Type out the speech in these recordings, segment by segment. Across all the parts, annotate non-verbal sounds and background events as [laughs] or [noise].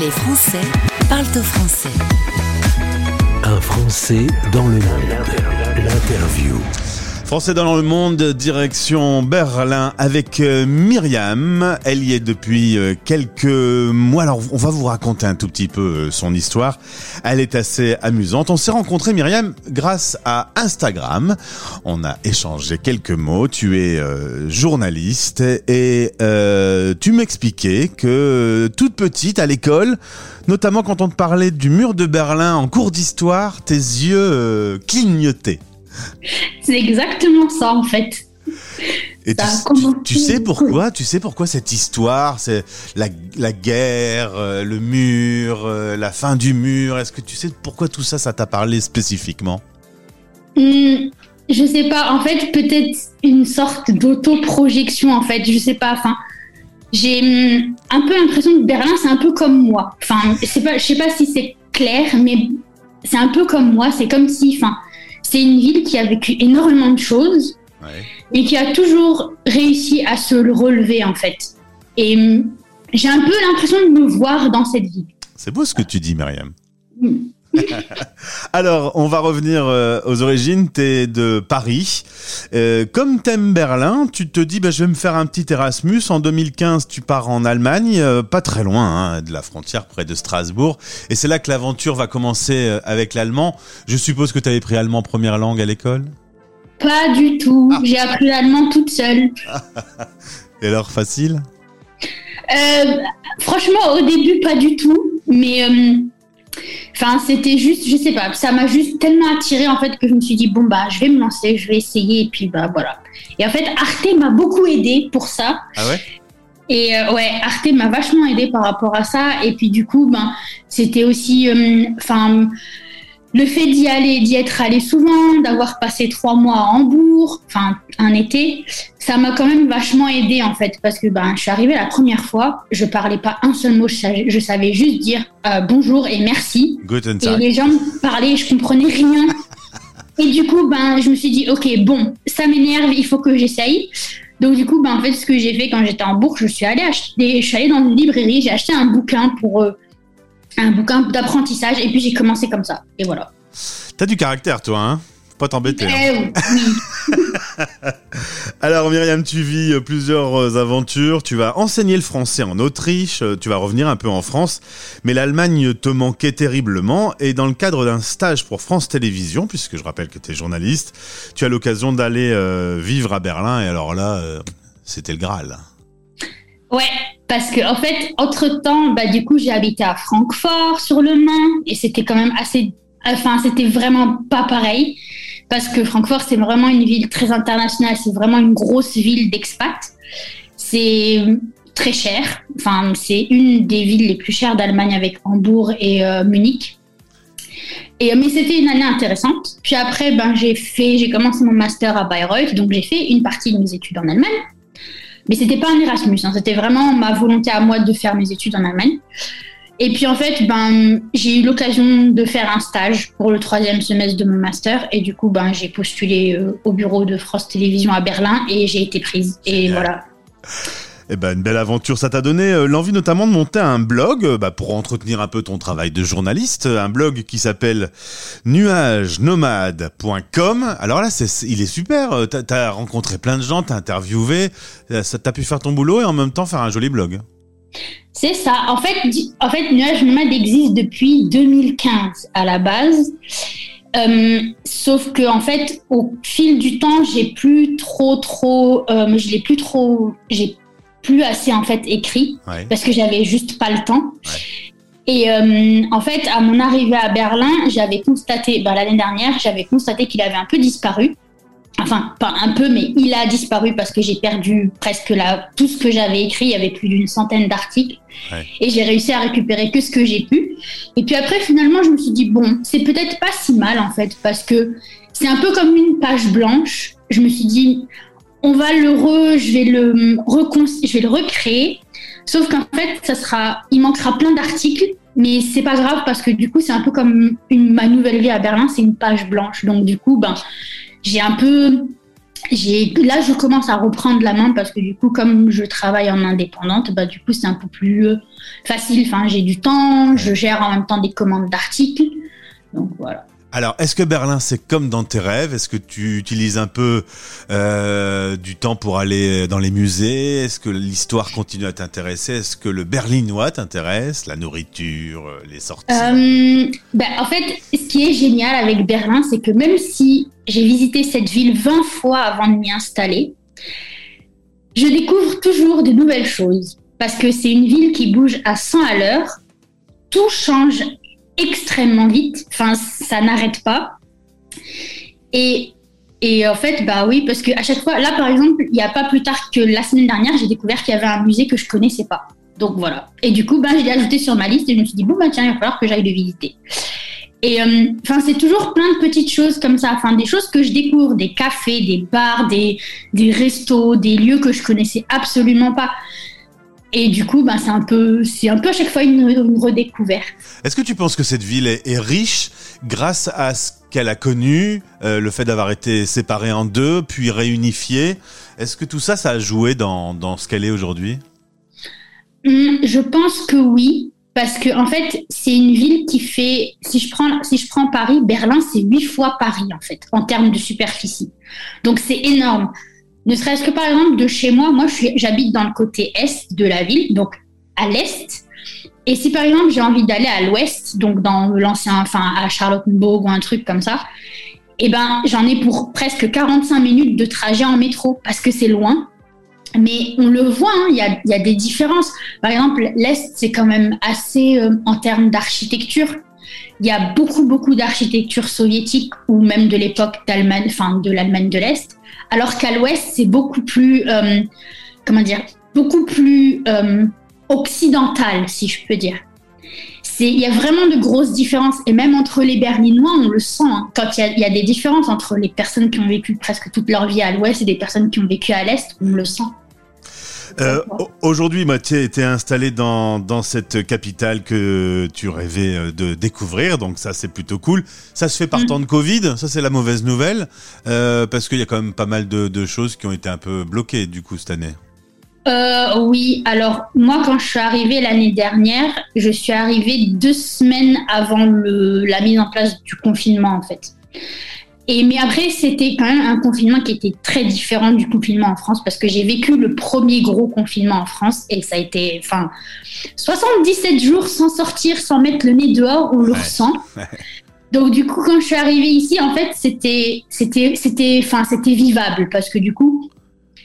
Les Français parlent au français. Un Français dans le monde. L'interview. Français dans le monde, direction Berlin avec euh, Myriam. Elle y est depuis euh, quelques mois. Alors, on va vous raconter un tout petit peu euh, son histoire. Elle est assez amusante. On s'est rencontré Myriam grâce à Instagram. On a échangé quelques mots. Tu es journaliste et tu m'expliquais que toute petite à l'école, notamment quand on te parlait du mur de Berlin en cours d'histoire, tes yeux clignotaient. C'est exactement ça en fait. Et tu, sais pourquoi Tu sais pourquoi cette histoire, c'est la, guerre, euh, le mur, euh, la fin du mur? Est-ce que tu sais pourquoi tout ça, ça t'a parlé spécifiquement? Hmm, Je sais pas. En fait, peut-être une sorte d'auto-projection. En fait, je sais pas. Enfin, j'ai hmm, un peu l'impression que Berlin, c'est un peu comme moi. Enfin, c'est pas, je sais pas si c'est clair, mais c'est un peu comme moi. C'est comme si, enfin c'est une ville qui a vécu énormément de choses et qui a toujours réussi à se relever en fait. Et hum, j'ai un peu l'impression de me voir dans cette ville. C'est beau ce que tu dis, Myriam. Mm. [laughs] Alors, on va revenir euh, aux origines. Tu es de Paris. Euh, comme t'aimes Berlin, tu te dis, bah, je vais me faire un petit Erasmus. En 2015, tu pars en Allemagne, euh, pas très loin hein, de la frontière, près de Strasbourg. Et c'est là que l'aventure va commencer avec l'allemand. Je suppose que tu avais pris allemand première langue à l'école? Pas du tout. Ah. J'ai appris l'allemand toute seule. [laughs] Et alors, facile? Franchement, au début, pas du tout. Mais Enfin, c'était juste, je sais pas, ça m'a juste tellement attiré en fait que je me suis dit bon bah je vais me lancer, je vais essayer et puis bah voilà. Et en fait, Arte m'a beaucoup aidé pour ça. Ah ouais? Et euh, ouais, Arte m'a vachement aidé par rapport à ça. Et puis du coup, ben c'était aussi, euh, enfin le fait d'y aller, d'y être allé souvent, d'avoir passé trois mois à Hambourg, enfin un été, ça m'a quand même vachement aidé en fait parce que ben je suis arrivée la première fois, je parlais pas un seul mot, je savais, juste dire euh, bonjour et merci. et les gens me parlaient, je comprenais rien. [laughs] et du coup ben je me suis dit ok bon ça m'énerve, il faut que j'essaye. Donc du coup ben en fait ce que j'ai fait quand j'étais à Hambourg, je suis allée acheter, je suis allée dans une librairie, j'ai acheté un bouquin pour euh, un bouquin d'apprentissage et puis j'ai commencé comme ça. Et voilà. T'as du caractère, toi, hein pas t'embêter. Hein. Eh [laughs] Alors Myriam, tu vis euh, plusieurs euh, aventures. Tu vas enseigner le français en Autriche. Euh, tu vas revenir un peu en France. Mais l'Allemagne te manquait terriblement. Et dans le cadre d'un stage pour France Télévisions, puisque je rappelle que tu es journaliste, tu as l'occasion d'aller vivre à Berlin. Et alors là, c'était le Graal. Ouais, parce que en fait, entre temps, bah du coup, j'ai habité à Francfort sur le Main et c'était quand même assez, enfin, c'était vraiment pas pareil parce que Francfort c'est vraiment une ville très internationale, c'est vraiment une grosse ville d'expats. C'est très cher, enfin, c'est une des villes les plus chères d'Allemagne avec Hambourg et euh, Munich. Et, mais c'était une année intéressante. Puis après, ben, j'ai fait, j'ai commencé mon master à Bayreuth, donc j'ai fait une partie de mes études en Allemagne. Mais c'était pas un Erasmus, hein. c'était vraiment ma volonté à moi de faire mes études en Allemagne. Et puis en fait, ben, j'ai eu l'occasion de faire un stage pour le troisième semestre de mon master. Et du coup, ben, j'ai postulé euh, au bureau de France Télévisions à Berlin et j'ai été prise. Et voilà. Eh ben, une belle aventure, ça t'a donné euh, l'envie notamment de monter un blog euh, bah, pour entretenir un peu ton travail de journaliste, un blog qui s'appelle nuagenomade.com. Alors là, c'est, il est super, euh, t'as, as rencontré plein de gens, t'as interviewé, t'as pu faire ton boulot et en même temps faire un joli blog. C'est ça. En fait, en fait, Nuage Nomade existe depuis 2015 à la base. sauf que en fait, au fil du temps, j'ai plus trop, trop, euh, je l'ai plus trop, j'ai plus assez en fait écrit parce que j'avais juste pas le temps. Et euh, en fait, à mon arrivée à Berlin, j'avais constaté, bah, l'année dernière, j'avais constaté qu'il avait un peu disparu. Enfin, pas un peu, mais il a disparu parce que j'ai perdu presque là, tout ce que j'avais écrit. Il y avait plus d'une centaine d'articles. Et j'ai réussi à récupérer que ce que j'ai pu. Et puis après, finalement, je me suis dit, bon, c'est peut-être pas si mal en fait, parce que c'est un peu comme une page blanche. Je me suis dit, on va le re, je vais le je vais le recréer. Sauf qu'en fait, ça sera, il manquera plein d'articles, mais c'est pas grave parce que du coup, c'est un peu comme ma nouvelle vie à Berlin, c'est une page blanche. Donc du coup, ben, j'ai un peu là, je commence à reprendre la main parce que du coup, comme je travaille en indépendante, bah, du coup, c'est un peu plus euh, facile. Enfin, j'ai du temps, je gère en même temps des commandes d'articles. Donc voilà. Alors, est-ce que Berlin, c'est comme dans tes rêves? Est-ce que tu utilises un peu euh, du temps pour aller dans les musées? Est-ce que l'histoire continue à t'intéresser? Est-ce que le berlinois t'intéresse? La nourriture, euh, les sorties? Euh, ben, En fait, ce qui est génial avec Berlin, c'est que même si j'ai visité cette ville 20 fois avant de m'y installer, je découvre toujours de nouvelles choses. Parce que c'est une ville qui bouge à 100 à l'heure. Tout change extrêmement vite. Enfin, ça n'arrête pas. Et, et en fait, bah oui, parce qu'à chaque fois, là par exemple, il n'y a pas plus tard que la semaine dernière, j'ai découvert qu'il y avait un musée que je connaissais pas. Donc voilà. Et du coup, bah, je l'ai ajouté sur ma liste et je me suis dit, bon, bah tiens, il va falloir que j'aille le visiter. Et euh, c'est toujours plein de petites choses comme ça, enfin des choses que je découvre, des cafés, des bars, des, des restos, des lieux que je connaissais absolument pas. Et du coup, ben, c'est un peu, c'est un peu à chaque fois une, redécouverte. Est-ce que tu penses que cette ville est, riche grâce à ce qu'elle a connu, euh, le fait d'avoir été séparée en deux, puis réunifiée? Est-ce que tout ça, ça a joué dans, dans ce qu'elle est aujourd'hui? Hum, Je pense que oui, parce que en fait, c'est une ville qui fait, si je prends, si je prends Paris, Berlin, c'est huit fois Paris en fait, en termes de superficie. Donc c'est énorme. Ne serait-ce que par exemple de chez moi, moi j'habite dans le côté est de la ville, donc à l'est. Et si par exemple j'ai envie d'aller à l'ouest, donc dans l'ancien, enfin à Charlottenburg ou un truc comme ça, eh ben j'en ai pour presque 45 minutes de trajet en métro parce que c'est loin. Mais on le voit, hein, il y, a, des différences. Par exemple, l'Est, c'est quand même assez, euh, en termes d'architecture, il y a beaucoup, beaucoup d'architecture soviétique ou même de l'époque d'Allemagne, enfin de l'Allemagne de l'Est alors qu'à l'ouest, c'est beaucoup plus, euh, comment dire, beaucoup plus euh, occidental, si je peux dire. Il y a vraiment de grosses différences, et même entre les Berlinois, on le sent, hein. quand il y, a des différences entre les personnes qui ont vécu presque toute leur vie à l'ouest et des personnes qui ont vécu à l'est, on le sent. Euh, aujourd'hui, Mathieu était installé dans, dans cette capitale que tu rêvais euh, de découvrir, donc ça c'est plutôt cool. Ça se fait par mm. temps de Covid, ça c'est la mauvaise nouvelle, euh, parce qu'il y a quand même pas mal de, de, choses qui ont été un peu bloquées du coup cette année. Euh, oui, alors moi quand je suis arrivée l'année dernière, je suis arrivée deux semaines avant le, la mise en place du confinement en fait. Et, mais après, c'était quand même un confinement qui était très différent du confinement en France parce que j'ai vécu le premier gros confinement en France et ça a été, enfin, 77 jours sans sortir, sans mettre le nez dehors, on le ressent. Donc du coup, quand je suis arrivée ici, en fait, c'était, c'était, c'était, enfin, c'était vivable parce que du coup,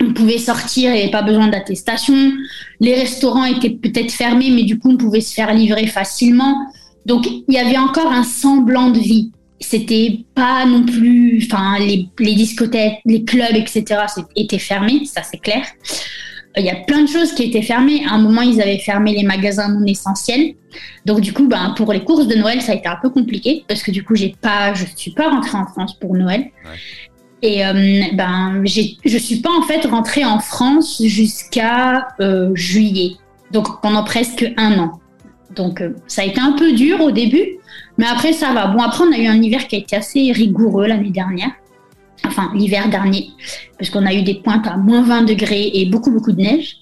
on pouvait sortir, il n'y avait pas besoin d'attestation. Les restaurants étaient peut-être fermés, mais du coup, on pouvait se faire livrer facilement. Donc, il y avait encore un semblant de vie c'était pas non plus, enfin, les, les, discothèques, les clubs, etc., étaient fermés, ça c'est clair. Il y a plein de choses qui étaient fermées. À un moment, ils avaient fermé les magasins non essentiels. Donc, du coup, ben, pour les courses de Noël, ça a été un peu compliqué parce que du coup, j'ai pas, je suis pas rentrée en France pour Noël. Et euh, ben, je suis pas en fait rentrée en France jusqu'à euh, juillet. Donc, pendant presque un an. Donc, euh, ça a été un peu dur au début mais après, ça va. Bon, après, on a eu un hiver qui a été assez rigoureux l'année dernière. Enfin, l'hiver dernier, parce qu'on a eu des pointes à moins 20 degrés et beaucoup, beaucoup de neige.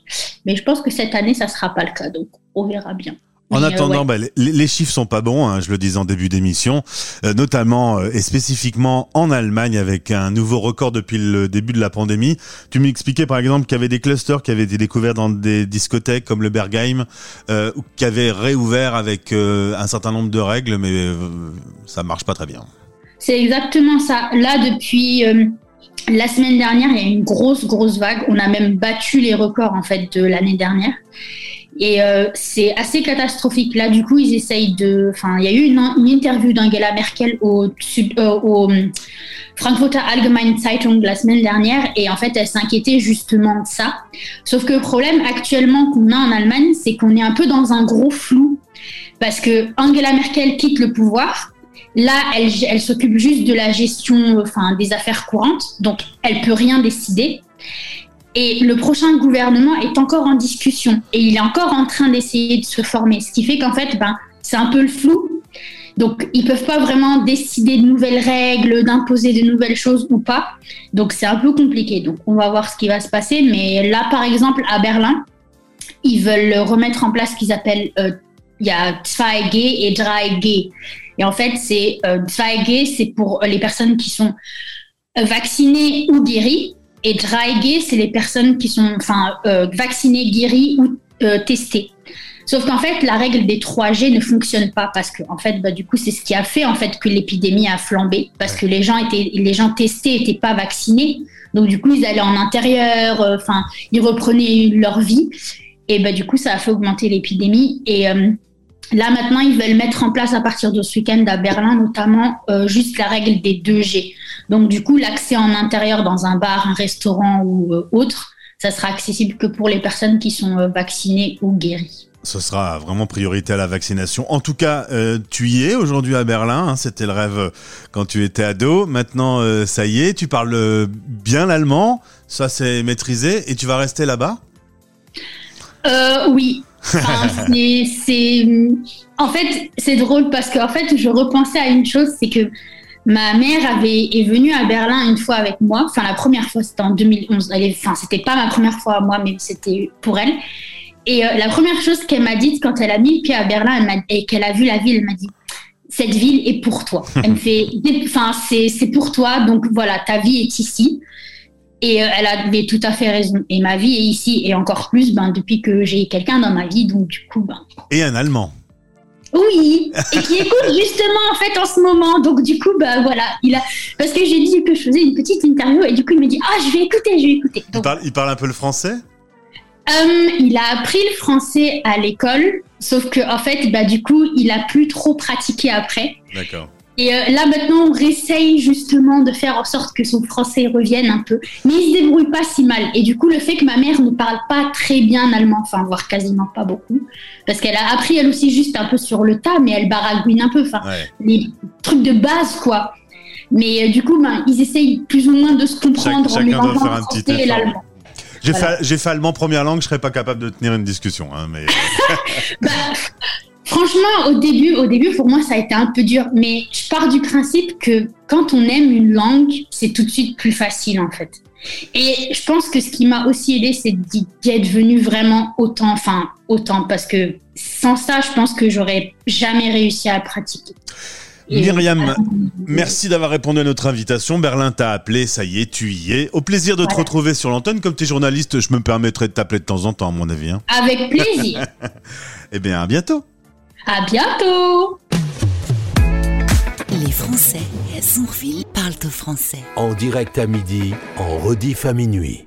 Mais je pense que cette année, ça ne sera pas le cas. Donc, on verra bien. En euh, attendant, bah, les, les, chiffres sont pas bons, hein, je le disais en début d'émission, euh, notamment euh, et spécifiquement en Allemagne avec un nouveau record depuis le début de la pandémie. Tu m'expliquais par exemple qu'il y avait des clusters qui avaient été découverts dans des discothèques comme le Bergheim, qui avaient réouvert avec un certain nombre de règles, mais ça marche pas très bien. C'est exactement ça. Là, depuis la semaine dernière, il y a une grosse, grosse vague. On a même battu les records en fait de l'année dernière. Et euh, c'est assez catastrophique. Là, du coup, ils essayent de. Enfin, il y a eu une, interview d'Angela Merkel au, euh, au Frankfurter Allgemeine Zeitung la semaine dernière, et en fait, elle s'inquiétait justement de ça. Sauf que le problème actuellement qu'on a en Allemagne, c'est qu'on est un peu dans un gros flou, parce que Angela Merkel quitte le pouvoir. Là, elle, elle s'occupe juste de la gestion, enfin, des affaires courantes, donc elle peut rien décider. Et le prochain gouvernement est encore en discussion et il est encore en train d'essayer de se former. Ce qui fait qu'en fait, ben, c'est un peu le flou. Donc, ils peuvent pas vraiment décider de nouvelles règles, d'imposer de nouvelles choses ou pas. Donc, c'est un peu compliqué. Donc, on va voir ce qui va se passer. Mais là, par exemple, à Berlin, ils veulent remettre en place ce qu'ils appellent, euh, il y a 2G et 3G. Et en fait, c'est euh, 2G, c'est pour les personnes qui sont vaccinées ou guéries. Et 3G, c'est les personnes qui sont enfin, euh, vaccinées, guéries ou euh, testées. Sauf qu'en fait, la règle des 3G ne fonctionne pas parce que, en fait, bah, du coup, c'est ce qui a fait en fait que l'épidémie a flambé parce que les gens étaient, les gens testés n'étaient pas vaccinés. Donc, du coup, ils allaient en intérieur, euh, enfin, ils reprenaient leur vie. Et bah, du coup, ça a fait augmenter l'épidémie. Et euh, là, maintenant, ils veulent mettre en place à partir de ce week-end à Berlin, notamment, euh, juste la règle des 2G. Donc, du coup, l'accès en intérieur dans un bar, un restaurant ou euh, autre, ça sera accessible que pour les personnes qui sont euh, vaccinées ou guéries. Ce sera vraiment priorité à la vaccination. En tout cas, tu y es aujourd'hui à Berlin. hein, C'était le rêve quand tu étais ado. Maintenant, ça y est, tu parles bien l'allemand. Ça, c'est maîtrisé. Et tu vas rester là-bas? Euh, oui. [laughs] Enfin, c'est, en fait, c'est drôle parce qu'en fait, je repensais à une chose, c'est que ma mère avait, est venue à Berlin une fois avec moi. Enfin, la première fois, c'était en 2011. Elle est, enfin, c'était pas ma première fois à moi, mais c'était pour elle. Et euh, la première chose qu'elle m'a dite quand elle a mis le pied à Berlin elle et qu'elle a vu la ville, elle m'a dit cette ville est pour toi. Elle me fait, [laughs] enfin, c'est, c'est pour toi, donc voilà, ta vie est ici. Et euh, elle avait tout à fait raison. Et ma vie est ici, et encore plus ben, depuis que j'ai quelqu'un dans ma vie, donc du coup, ben, Et un allemand. oui, et qui écoute [laughs] justement en fait en ce moment. Donc du coup, bah voilà, il a parce que j'ai dit que je faisais une petite interview et du coup il me dit ah je vais écouter, je vais écouter. Il Donc parle, il parle un peu le français? Euh, il a appris le français à l'école, sauf que en fait bah du coup il a plus trop pratiqué après. D'accord. Et euh, là maintenant on réessaye justement de faire en sorte que son français revienne un peu, mais il se débrouille pas si mal. Et du coup le fait que ma mère ne parle pas très bien allemand, enfin voire quasiment pas beaucoup, parce qu'elle a appris elle aussi juste un peu sur le tas, mais elle baragouine un peu. Enfin Ouais. les trucs de base, quoi. Mais euh, du coup, ben, ils essayent plus ou moins de se comprendre Chac- en chacun doit faire un petit français et effort. l'allemand. J'ai Voilà. fait allemand première langue, je serais pas capable de tenir une discussion. Hein, mais [laughs] Bah, franchement, au début, au début, pour moi, ça a été un peu dur. Mais je pars du principe que quand on aime une langue, c'est tout de suite plus facile, en fait. Et je pense que ce qui m'a aussi aidé, c'est d'y être venu vraiment autant, enfin, autant, parce que sans ça, je pense que j'aurais jamais réussi à pratiquer. Et- Myriam, merci d'avoir répondu à notre invitation. Berlin t'a appelé, ça y est, tu y es. Au plaisir de te retrouver sur l'antenne. Comme tu es journaliste, je me permettrai de t'appeler de temps en temps, à mon avis. Hein. Avec plaisir. [laughs] Eh bien, à bientôt. À bientôt. Les Français à Sonreville parlent au français. En direct à midi, en rediff à minuit.